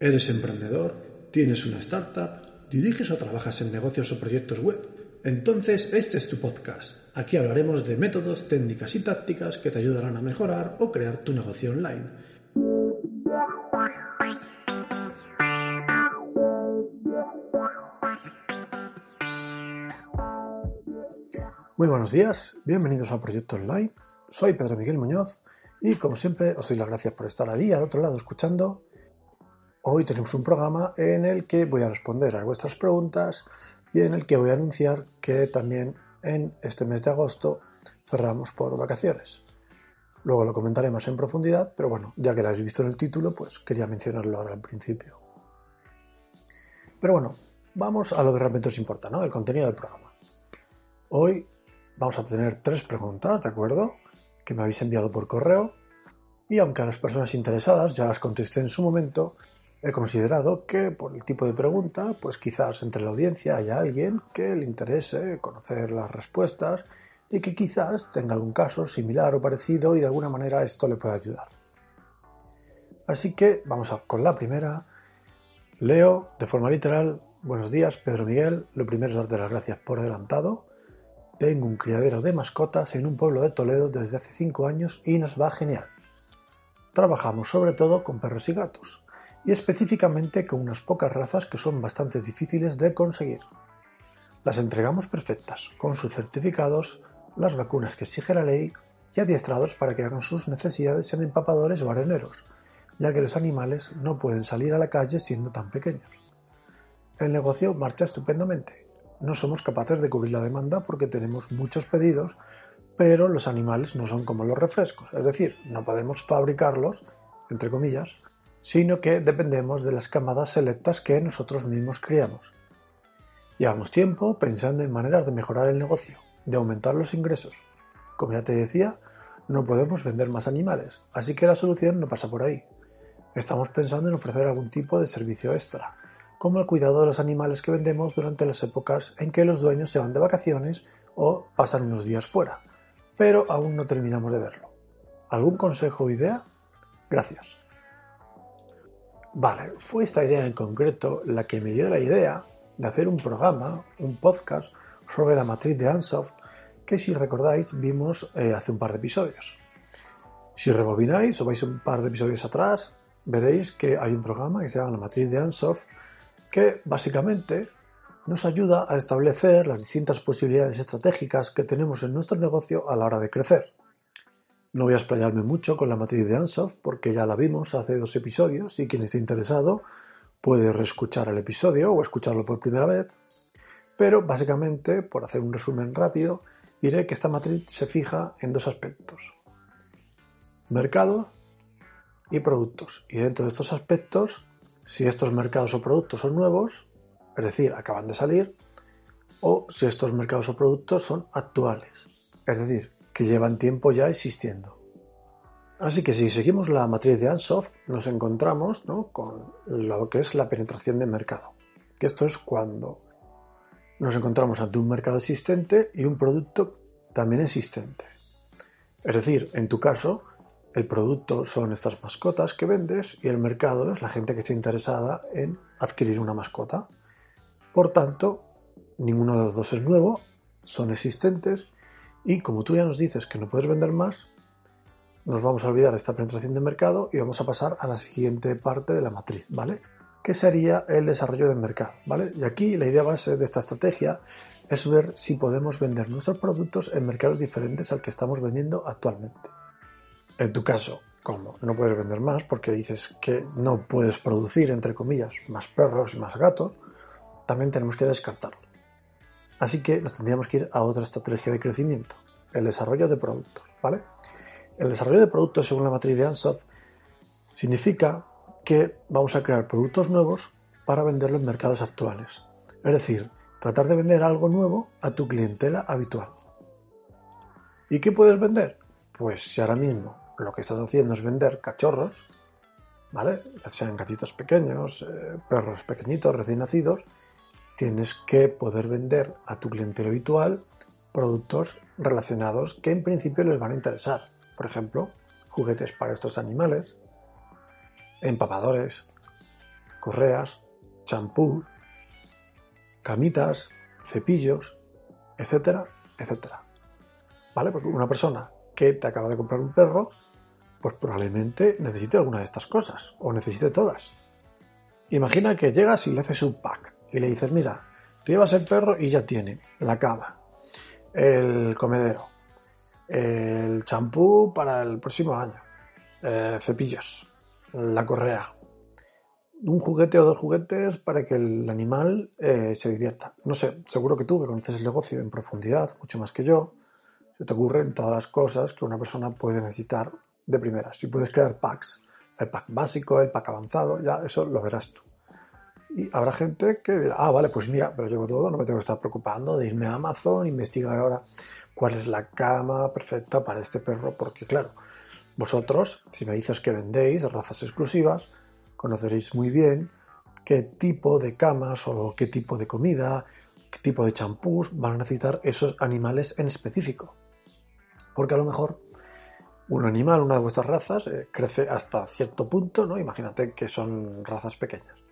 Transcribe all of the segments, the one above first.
¿Eres emprendedor? ¿Tienes una startup? ¿Diriges o trabajas en negocios o proyectos web? Entonces este es tu podcast. Aquí hablaremos de métodos, técnicas y tácticas que te ayudarán a mejorar o crear tu negocio online. Muy buenos días, bienvenidos a Proyecto Online. Soy Pedro Miguel Muñoz y como siempre os doy las gracias por estar ahí al otro lado escuchando Hoy tenemos un programa en el que voy a responder a vuestras preguntas y en el que voy a anunciar que también en este mes de agosto cerramos por vacaciones. Luego lo comentaré más en profundidad, pero bueno, ya que lo habéis visto en el título, pues quería mencionarlo ahora al principio. Pero bueno, vamos a lo que realmente os importa, ¿no? El contenido del programa. Hoy vamos a tener tres preguntas, ¿de acuerdo? Que me habéis enviado por correo. Y aunque a las personas interesadas ya las contesté en su momento, He considerado que por el tipo de pregunta, pues quizás entre la audiencia haya alguien que le interese conocer las respuestas y que quizás tenga algún caso similar o parecido y de alguna manera esto le pueda ayudar. Así que vamos a, con la primera. Leo de forma literal. Buenos días, Pedro Miguel. Lo primero es darte las gracias por adelantado. Tengo un criadero de mascotas en un pueblo de Toledo desde hace 5 años y nos va genial. Trabajamos sobre todo con perros y gatos y específicamente con unas pocas razas que son bastante difíciles de conseguir. Las entregamos perfectas, con sus certificados, las vacunas que exige la ley y adiestrados para que hagan sus necesidades en empapadores o areneros, ya que los animales no pueden salir a la calle siendo tan pequeños. El negocio marcha estupendamente. No somos capaces de cubrir la demanda porque tenemos muchos pedidos, pero los animales no son como los refrescos, es decir, no podemos fabricarlos, entre comillas, sino que dependemos de las camadas selectas que nosotros mismos criamos. Llevamos tiempo pensando en maneras de mejorar el negocio, de aumentar los ingresos. Como ya te decía, no podemos vender más animales, así que la solución no pasa por ahí. Estamos pensando en ofrecer algún tipo de servicio extra, como el cuidado de los animales que vendemos durante las épocas en que los dueños se van de vacaciones o pasan unos días fuera, pero aún no terminamos de verlo. ¿Algún consejo o idea? Gracias. Vale, fue esta idea en concreto la que me dio la idea de hacer un programa, un podcast sobre la matriz de Ansoft que si recordáis vimos eh, hace un par de episodios. Si rebobináis o vais un par de episodios atrás, veréis que hay un programa que se llama la matriz de Ansoft que básicamente nos ayuda a establecer las distintas posibilidades estratégicas que tenemos en nuestro negocio a la hora de crecer. No voy a explayarme mucho con la matriz de Ansoff porque ya la vimos hace dos episodios y quien esté interesado puede reescuchar el episodio o escucharlo por primera vez. Pero básicamente, por hacer un resumen rápido, diré que esta matriz se fija en dos aspectos. Mercado y productos. Y dentro de estos aspectos, si estos mercados o productos son nuevos, es decir, acaban de salir, o si estos mercados o productos son actuales, es decir, que llevan tiempo ya existiendo. Así que si seguimos la matriz de Ansoft, nos encontramos con lo que es la penetración de mercado. Que esto es cuando nos encontramos ante un mercado existente y un producto también existente. Es decir, en tu caso, el producto son estas mascotas que vendes y el mercado es la gente que está interesada en adquirir una mascota. Por tanto, ninguno de los dos es nuevo, son existentes y como tú ya nos dices que no puedes vender más, nos vamos a olvidar de esta penetración de mercado y vamos a pasar a la siguiente parte de la matriz, ¿vale? Que sería el desarrollo del mercado, ¿vale? Y aquí la idea base de esta estrategia es ver si podemos vender nuestros productos en mercados diferentes al que estamos vendiendo actualmente. En tu caso, como no puedes vender más porque dices que no puedes producir, entre comillas, más perros y más gatos, también tenemos que descartarlo. Así que nos tendríamos que ir a otra estrategia de crecimiento, el desarrollo de productos, ¿vale? El desarrollo de productos según la matriz de Ansoft significa que vamos a crear productos nuevos para venderlo en mercados actuales. Es decir, tratar de vender algo nuevo a tu clientela habitual. ¿Y qué puedes vender? Pues si ahora mismo lo que estás haciendo es vender cachorros, ¿vale? Sean gatitos pequeños, eh, perros pequeñitos, recién nacidos, tienes que poder vender a tu cliente habitual productos relacionados que en principio les van a interesar. Por ejemplo, juguetes para estos animales, empapadores, correas, champú, camitas, cepillos, etcétera, etcétera. ¿Vale? Porque una persona que te acaba de comprar un perro, pues probablemente necesite alguna de estas cosas o necesite todas. Imagina que llegas y le haces un pack y le dices, mira, tú llevas el perro y ya tiene la cama, el comedero, el champú para el próximo año, eh, cepillos, la correa, un juguete o dos juguetes para que el animal eh, se divierta. No sé, seguro que tú, que conoces el negocio en profundidad, mucho más que yo, se te ocurren todas las cosas que una persona puede necesitar de primeras. Si puedes crear packs, el pack básico, el pack avanzado, ya eso lo verás tú. Y habrá gente que dirá, ah, vale, pues mira, pero llevo todo, no me tengo que estar preocupando de irme a Amazon, investigar ahora cuál es la cama perfecta para este perro, porque claro, vosotros, si me dices que vendéis razas exclusivas, conoceréis muy bien qué tipo de camas o qué tipo de comida, qué tipo de champús van a necesitar esos animales en específico. Porque a lo mejor un animal, una de vuestras razas, eh, crece hasta cierto punto, ¿no? Imagínate que son razas pequeñas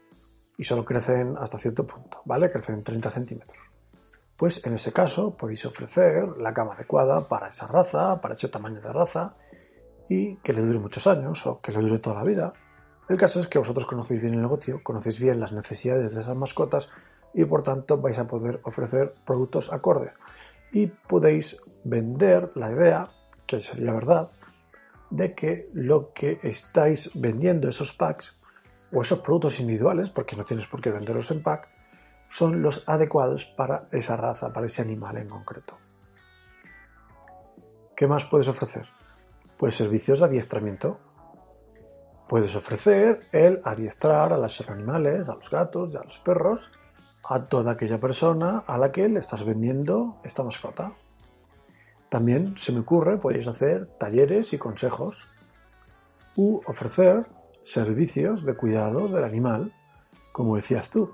y solo crecen hasta cierto punto, ¿vale? Crecen 30 centímetros. Pues en ese caso podéis ofrecer la cama adecuada para esa raza, para ese tamaño de raza y que le dure muchos años o que le dure toda la vida el caso es que vosotros conocéis bien el negocio, conocéis bien las necesidades de esas mascotas y por tanto vais a poder ofrecer productos acordes. Y podéis vender la idea, que sería verdad, de que lo que estáis vendiendo, esos packs o esos productos individuales, porque no tienes por qué venderlos en pack, son los adecuados para esa raza, para ese animal en concreto. ¿Qué más puedes ofrecer? Pues servicios de adiestramiento, Puedes ofrecer el adiestrar a los animales, a los gatos y a los perros, a toda aquella persona a la que le estás vendiendo esta mascota. También se me ocurre, podéis hacer talleres y consejos u ofrecer servicios de cuidado del animal, como decías tú.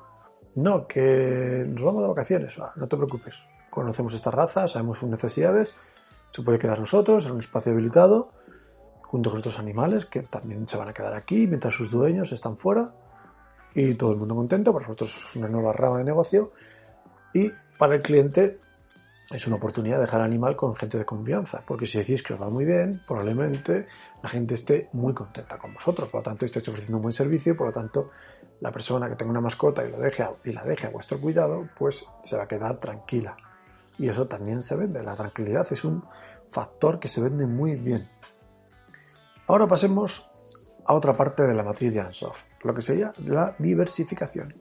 No, que nos vamos de vacaciones, no te preocupes. Conocemos esta raza, sabemos sus necesidades, se puede quedar nosotros en un espacio habilitado junto con otros animales que también se van a quedar aquí mientras sus dueños están fuera. Y todo el mundo contento, para nosotros es una nueva rama de negocio. Y para el cliente es una oportunidad de dejar al animal con gente de confianza, porque si decís que os va muy bien, probablemente la gente esté muy contenta con vosotros, por lo tanto estéis ofreciendo un buen servicio, por lo tanto la persona que tenga una mascota y, y la deje a vuestro cuidado, pues se va a quedar tranquila. Y eso también se vende, la tranquilidad es un factor que se vende muy bien. Ahora pasemos a otra parte de la matriz de Ansoff, lo que sería la diversificación.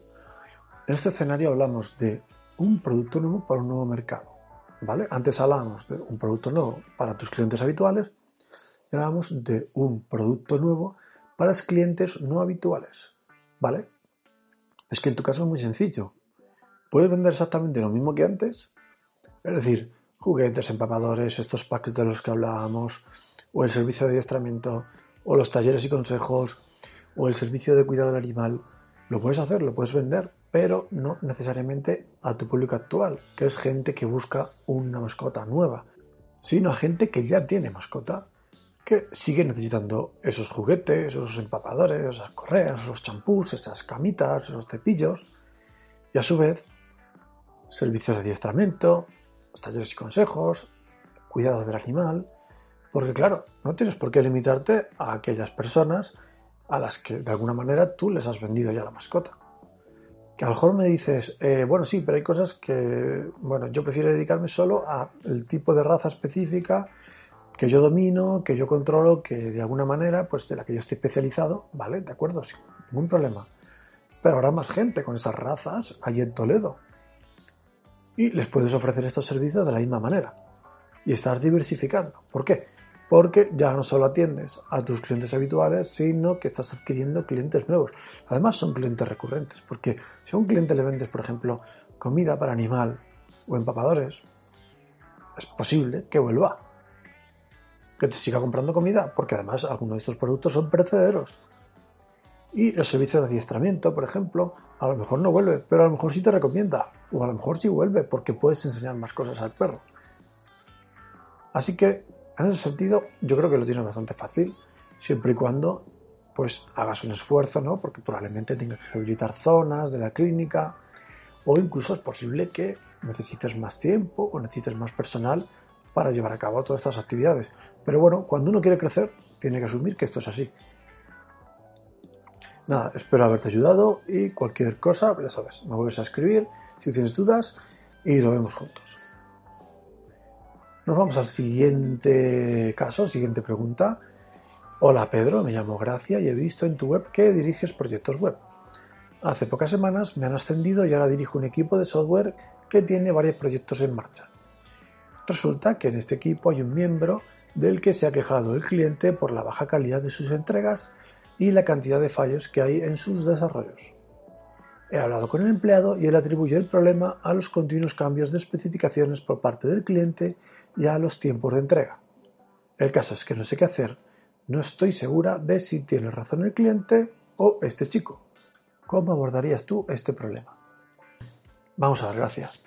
En este escenario hablamos de un producto nuevo para un nuevo mercado. ¿Vale? Antes hablábamos de un producto nuevo para tus clientes habituales y hablábamos de un producto nuevo para clientes no habituales. ¿Vale? Es que en tu caso es muy sencillo. Puedes vender exactamente lo mismo que antes. Es decir, juguetes, empapadores, estos packs de los que hablábamos, o el servicio de adiestramiento, o los talleres y consejos, o el servicio de cuidado del animal, lo puedes hacer, lo puedes vender, pero no necesariamente a tu público actual, que es gente que busca una mascota nueva, sino a gente que ya tiene mascota, que sigue necesitando esos juguetes, esos empapadores, esas correas, esos champús, esas camitas, esos cepillos, y a su vez, servicios de adiestramiento, talleres y consejos, cuidado del animal, porque claro, no tienes por qué limitarte a aquellas personas a las que de alguna manera tú les has vendido ya la mascota. Que a lo mejor me dices, eh, bueno, sí, pero hay cosas que, bueno, yo prefiero dedicarme solo al tipo de raza específica que yo domino, que yo controlo, que de alguna manera, pues de la que yo estoy especializado, ¿vale? De acuerdo, sin ningún problema. Pero habrá más gente con esas razas allí en Toledo. Y les puedes ofrecer estos servicios de la misma manera. Y estar diversificando. ¿Por qué? Porque ya no solo atiendes a tus clientes habituales, sino que estás adquiriendo clientes nuevos. Además son clientes recurrentes, porque si a un cliente le vendes, por ejemplo, comida para animal o empapadores, es posible que vuelva, que te siga comprando comida, porque además algunos de estos productos son perecederos. Y el servicio de adiestramiento, por ejemplo, a lo mejor no vuelve, pero a lo mejor sí te recomienda, o a lo mejor sí vuelve, porque puedes enseñar más cosas al perro. Así que en ese sentido, yo creo que lo tienes bastante fácil, siempre y cuando pues hagas un esfuerzo, ¿no? Porque probablemente tengas que rehabilitar zonas de la clínica o incluso es posible que necesites más tiempo o necesites más personal para llevar a cabo todas estas actividades. Pero bueno, cuando uno quiere crecer, tiene que asumir que esto es así. Nada, espero haberte ayudado y cualquier cosa, ya sabes, me vuelves a escribir si tienes dudas y lo vemos juntos. Nos vamos al siguiente caso, siguiente pregunta. Hola Pedro, me llamo Gracia y he visto en tu web que diriges proyectos web. Hace pocas semanas me han ascendido y ahora dirijo un equipo de software que tiene varios proyectos en marcha. Resulta que en este equipo hay un miembro del que se ha quejado el cliente por la baja calidad de sus entregas y la cantidad de fallos que hay en sus desarrollos. He hablado con el empleado y él atribuye el problema a los continuos cambios de especificaciones por parte del cliente y a los tiempos de entrega. El caso es que no sé qué hacer, no estoy segura de si tiene razón el cliente o este chico. ¿Cómo abordarías tú este problema? Vamos a ver, gracias.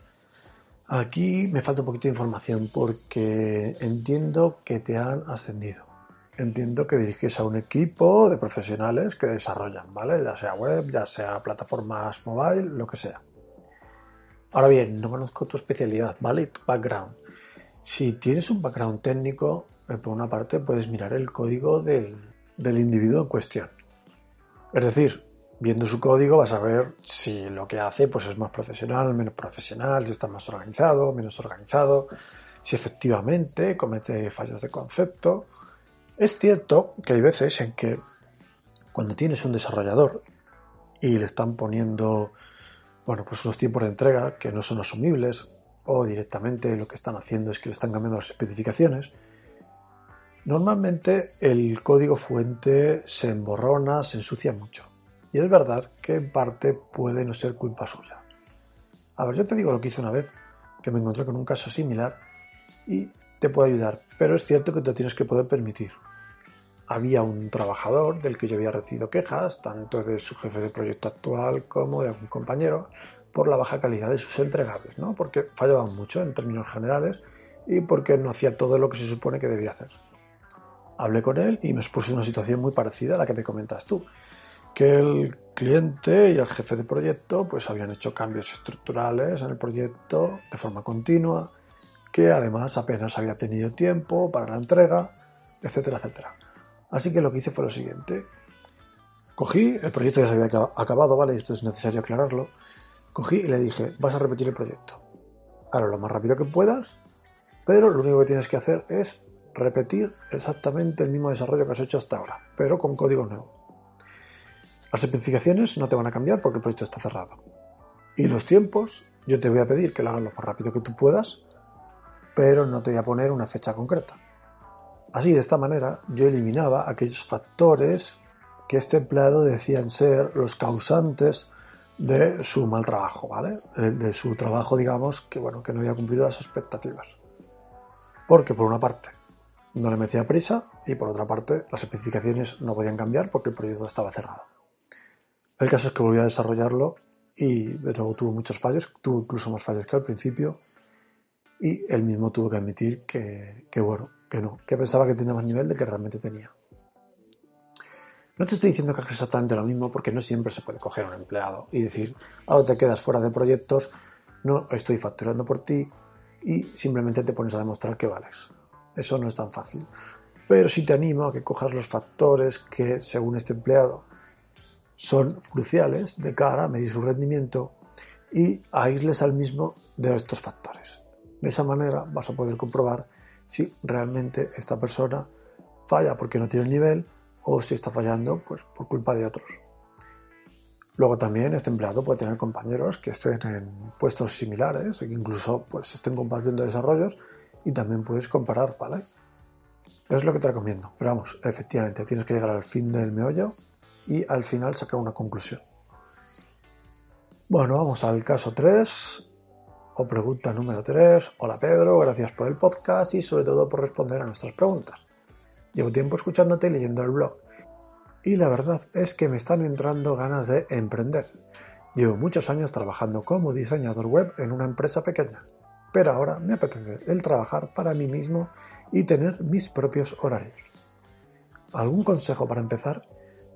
Aquí me falta un poquito de información porque entiendo que te han ascendido. Entiendo que diriges a un equipo de profesionales que desarrollan, ¿vale? Ya sea web, ya sea plataformas mobile, lo que sea. Ahora bien, no conozco tu especialidad, ¿vale? tu background. Si tienes un background técnico, eh, por una parte puedes mirar el código del, del individuo en cuestión. Es decir, viendo su código vas a ver si lo que hace pues es más profesional, menos profesional, si está más organizado, menos organizado, si efectivamente comete fallos de concepto. Es cierto que hay veces en que cuando tienes un desarrollador y le están poniendo bueno, pues unos tiempos de entrega que no son asumibles o directamente lo que están haciendo es que le están cambiando las especificaciones, normalmente el código fuente se emborrona, se ensucia mucho. Y es verdad que en parte puede no ser culpa suya. A ver, yo te digo lo que hice una vez, que me encontré con un caso similar y te puedo ayudar, pero es cierto que te tienes que poder permitir. Había un trabajador del que yo había recibido quejas, tanto de su jefe de proyecto actual como de algún compañero, por la baja calidad de sus entregables, ¿no? Porque fallaban mucho en términos generales y porque no hacía todo lo que se supone que debía hacer. Hablé con él y me expuso una situación muy parecida a la que me comentas tú que el cliente y el jefe de proyecto pues habían hecho cambios estructurales en el proyecto de forma continua, que además apenas había tenido tiempo para la entrega, etcétera, etcétera. Así que lo que hice fue lo siguiente. Cogí, el proyecto ya se había acabado, ¿vale? Esto es necesario aclararlo. Cogí y le dije, vas a repetir el proyecto. Ahora lo más rápido que puedas, pero lo único que tienes que hacer es repetir exactamente el mismo desarrollo que has hecho hasta ahora, pero con código nuevo. Las especificaciones no te van a cambiar porque el proyecto está cerrado. Y los tiempos, yo te voy a pedir que lo hagas lo más rápido que tú puedas, pero no te voy a poner una fecha concreta. Así, de esta manera, yo eliminaba aquellos factores que este empleado decían ser los causantes de su mal trabajo, ¿vale? De, su trabajo, digamos, que bueno, que no había cumplido las expectativas. Porque por una parte no le metía prisa y por otra parte las especificaciones no podían cambiar porque el proyecto estaba cerrado. El caso es que volví a desarrollarlo y de nuevo tuvo muchos fallos, tuvo incluso más fallos que al principio y él mismo tuvo que admitir que, bueno, que no, que pensaba que tenía más nivel de que realmente tenía. No te estoy diciendo que hagas exactamente lo mismo porque no siempre se puede coger a un empleado y decir, ahora te quedas fuera de proyectos, no estoy facturando por ti y simplemente te pones a demostrar que vales. Eso no es tan fácil. Pero sí te animo a que cojas los factores que, según este empleado, son cruciales de cara a medir su rendimiento y a irles al mismo de estos factores. De esa manera vas a poder comprobar si realmente esta persona falla porque no tiene el nivel o si está fallando pues, por culpa de otros. Luego también este empleado puede tener compañeros que estén en puestos similares e incluso pues, estén compartiendo desarrollos y también puedes comparar, ¿vale? Es lo que te recomiendo. Pero vamos, efectivamente, tienes que llegar al fin del meollo y al final sacar una conclusión. Bueno, vamos al caso 3 o pregunta número 3. Hola Pedro, gracias por el podcast y sobre todo por responder a nuestras preguntas. Llevo tiempo escuchándote y leyendo el blog y la verdad es que me están entrando ganas de emprender. Llevo muchos años trabajando como diseñador web en una empresa pequeña, pero ahora me apetece el trabajar para mí mismo y tener mis propios horarios. ¿Algún consejo para empezar?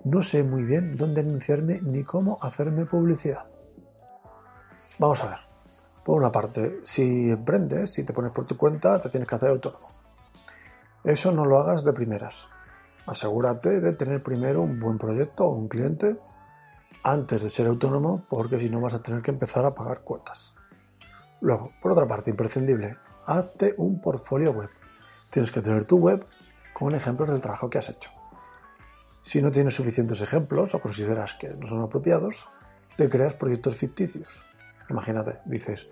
no sé muy bien dónde anunciarme ni cómo hacerme publicidad. Vamos a ver. Por una parte, si emprendes, si te pones por tu cuenta, te tienes que hacer autónomo. Eso no lo hagas de primeras. Asegúrate de tener primero un buen proyecto o un cliente antes de ser autónomo, porque si no vas a tener que empezar a pagar cuotas. Luego, por otra parte, imprescindible, hazte un portfolio web. Tienes que tener tu web con ejemplos del trabajo que has hecho. Si no tienes suficientes ejemplos o consideras que no son apropiados, te creas proyectos ficticios. Imagínate, dices,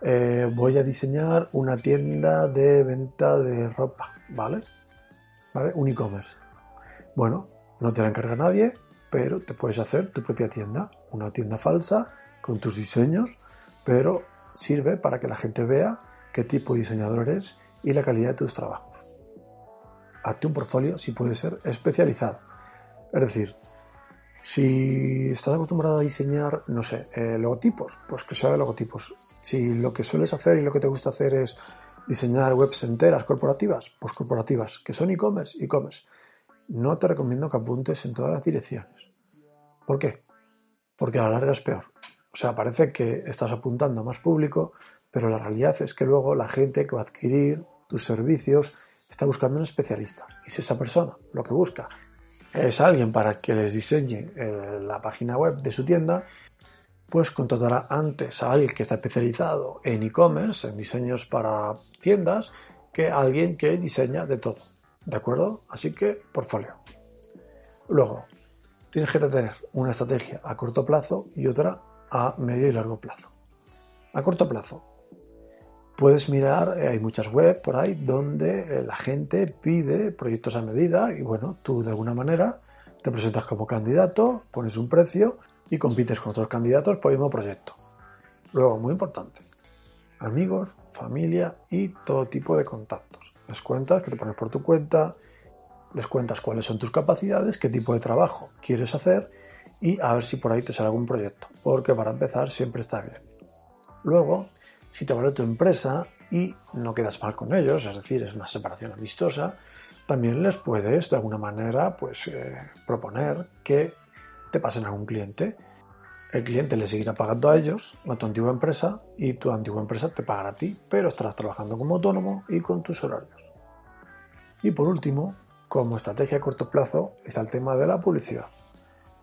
eh, voy a diseñar una tienda de venta de ropa, ¿vale? ¿Vale? Un e-commerce. Bueno, no te la encarga nadie, pero te puedes hacer tu propia tienda, una tienda falsa con tus diseños, pero sirve para que la gente vea qué tipo de diseñador eres y la calidad de tus trabajos. Hazte un portfolio si puede ser especializado. Es decir, si estás acostumbrado a diseñar, no sé, eh, logotipos, pues que sea de logotipos. Si lo que sueles hacer y lo que te gusta hacer es diseñar webs enteras corporativas, pues corporativas, que son e-commerce, e-commerce. No te recomiendo que apuntes en todas las direcciones. ¿Por qué? Porque a la larga es peor. O sea, parece que estás apuntando a más público, pero la realidad es que luego la gente que va a adquirir tus servicios está buscando un especialista. Y si esa persona lo que busca es alguien para que les diseñe eh, la página web de su tienda, pues contratará antes a alguien que está especializado en e-commerce, en diseños para tiendas, que alguien que diseña de todo. ¿De acuerdo? Así que, portfolio. Luego, tienes que tener una estrategia a corto plazo y otra a medio y largo plazo. A corto plazo, puedes mirar, eh, hay muchas webs por ahí donde eh, la gente pide proyectos a medida y bueno, tú de alguna manera te presentas como candidato, pones un precio y compites con otros candidatos por el mismo proyecto. Luego, muy importante, amigos, familia y todo tipo de contactos. Les cuentas que te pones por tu cuenta, les cuentas cuáles son tus capacidades, qué tipo de trabajo quieres hacer y a ver si por ahí te sale algún proyecto, porque para empezar siempre está bien. Luego, si te vale tu empresa y no quedas mal con ellos, es decir, es una separación amistosa, también les puedes de alguna manera pues, eh, proponer que te pasen a un cliente. El cliente le seguirá pagando a ellos, a tu antigua empresa, y tu antigua empresa te pagará a ti, pero estarás trabajando como autónomo y con tus horarios. Y por último, como estrategia a corto plazo, está el tema de la publicidad.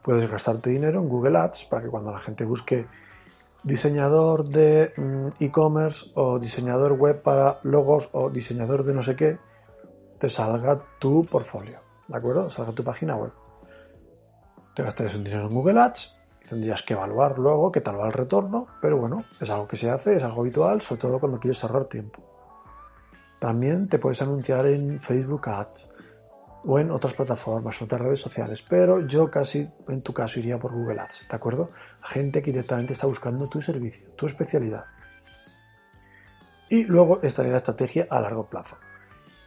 Puedes gastarte dinero en Google Ads para que cuando la gente busque diseñador de mm, e-commerce o diseñador web para logos o diseñador de no sé qué, te salga tu portfolio, ¿de acuerdo? Salga tu página web. Te gastarías un dinero en Google Ads tendrías que evaluar luego qué tal va el retorno, pero bueno, es algo que se hace, es algo habitual, sobre todo cuando quieres ahorrar tiempo. También te puedes anunciar en Facebook Ads o en otras plataformas, otras redes sociales, pero yo casi en tu caso iría por Google Ads, ¿de acuerdo? Gente que directamente está buscando tu servicio, tu especialidad. Y luego estaría la estrategia a largo plazo,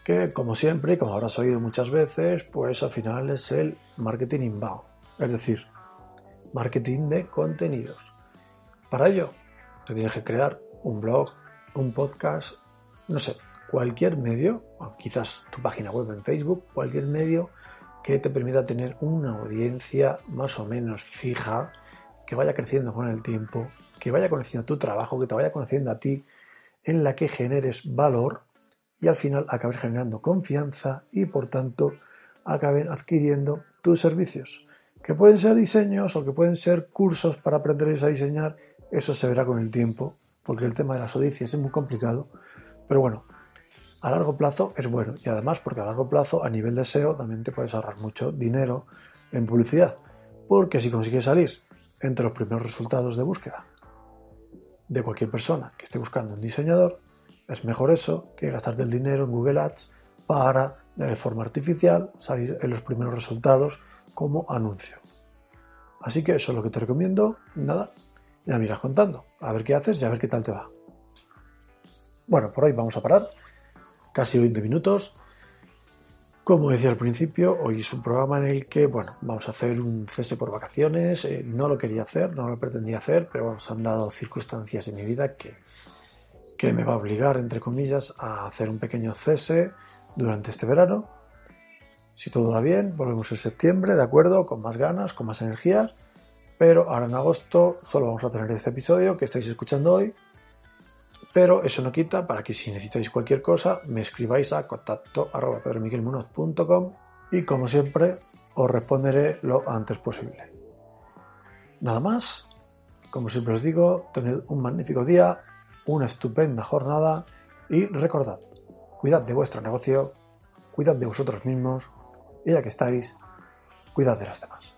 que como siempre, como habrás oído muchas veces, pues al final es el marketing inbound, es decir, marketing de contenidos. Para ello, te tienes que crear un blog, un podcast, no sé, cualquier medio, quizás tu página web en Facebook, cualquier medio que te permita tener una audiencia más o menos fija, que vaya creciendo con el tiempo, que vaya conociendo tu trabajo, que te vaya conociendo a ti, en la que generes valor y al final acabes generando confianza y por tanto acaben adquiriendo tus servicios. Que pueden ser diseños o que pueden ser cursos para aprender a diseñar, eso se verá con el tiempo, porque el tema de las audiencias es muy complicado. Pero bueno, a largo plazo es bueno. Y además porque a largo plazo a nivel de SEO también te puedes ahorrar mucho dinero en publicidad. Porque si consigues salir entre los primeros resultados de búsqueda de cualquier persona que esté buscando un diseñador es mejor eso que gastarte el dinero en Google Ads para de forma artificial salir en los primeros resultados como anuncio. Así que eso es lo que te recomiendo. Nada ya me contando. A ver qué haces y a ver qué tal te va. Bueno por hoy vamos a parar casi 20 minutos. Como decía al principio, hoy es un programa en el que, bueno, vamos a hacer un cese por vacaciones. Eh, no lo quería hacer, no lo pretendía hacer, pero se han dado circunstancias en mi vida que, que me va a obligar, entre comillas, a hacer un pequeño cese durante este verano. Si todo va bien, volvemos en septiembre, ¿de acuerdo? Con más ganas, con más energías. Pero ahora en agosto solo vamos a tener este episodio que estáis escuchando hoy. Pero eso no quita para que si necesitáis cualquier cosa me escribáis a contacto arroba y como siempre os responderé lo antes posible. Nada más, como siempre os digo, tened un magnífico día, una estupenda jornada y recordad, cuidad de vuestro negocio, cuidad de vosotros mismos y ya que estáis, cuidad de los demás.